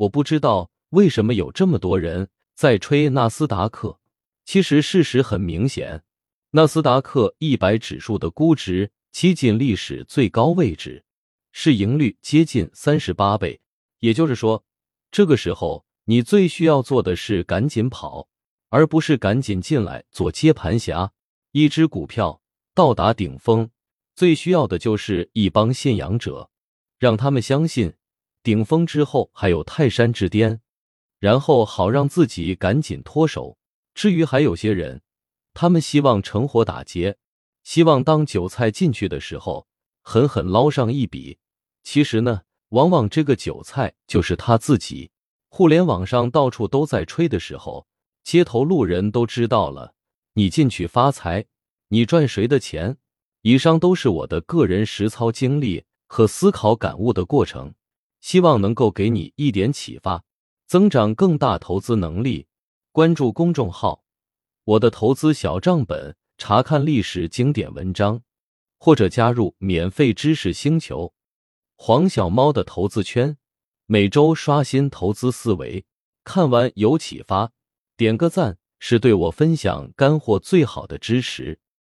我不知道为什么有这么多人在吹纳斯达克。其实事实很明显，纳斯达克一百指数的估值接近历史最高位置，市盈率接近三十八倍。也就是说，这个时候你最需要做的是赶紧跑，而不是赶紧进来做接盘侠。一只股票到达顶峰，最需要的就是一帮信仰者，让他们相信。顶峰之后还有泰山之巅，然后好让自己赶紧脱手。至于还有些人，他们希望趁火打劫，希望当韭菜进去的时候狠狠捞上一笔。其实呢，往往这个韭菜就是他自己。互联网上到处都在吹的时候，街头路人都知道了。你进去发财，你赚谁的钱？以上都是我的个人实操经历和思考感悟的过程。希望能够给你一点启发，增长更大投资能力。关注公众号“我的投资小账本”，查看历史经典文章，或者加入免费知识星球“黄小猫的投资圈”，每周刷新投资思维。看完有启发，点个赞是对我分享干货最好的支持。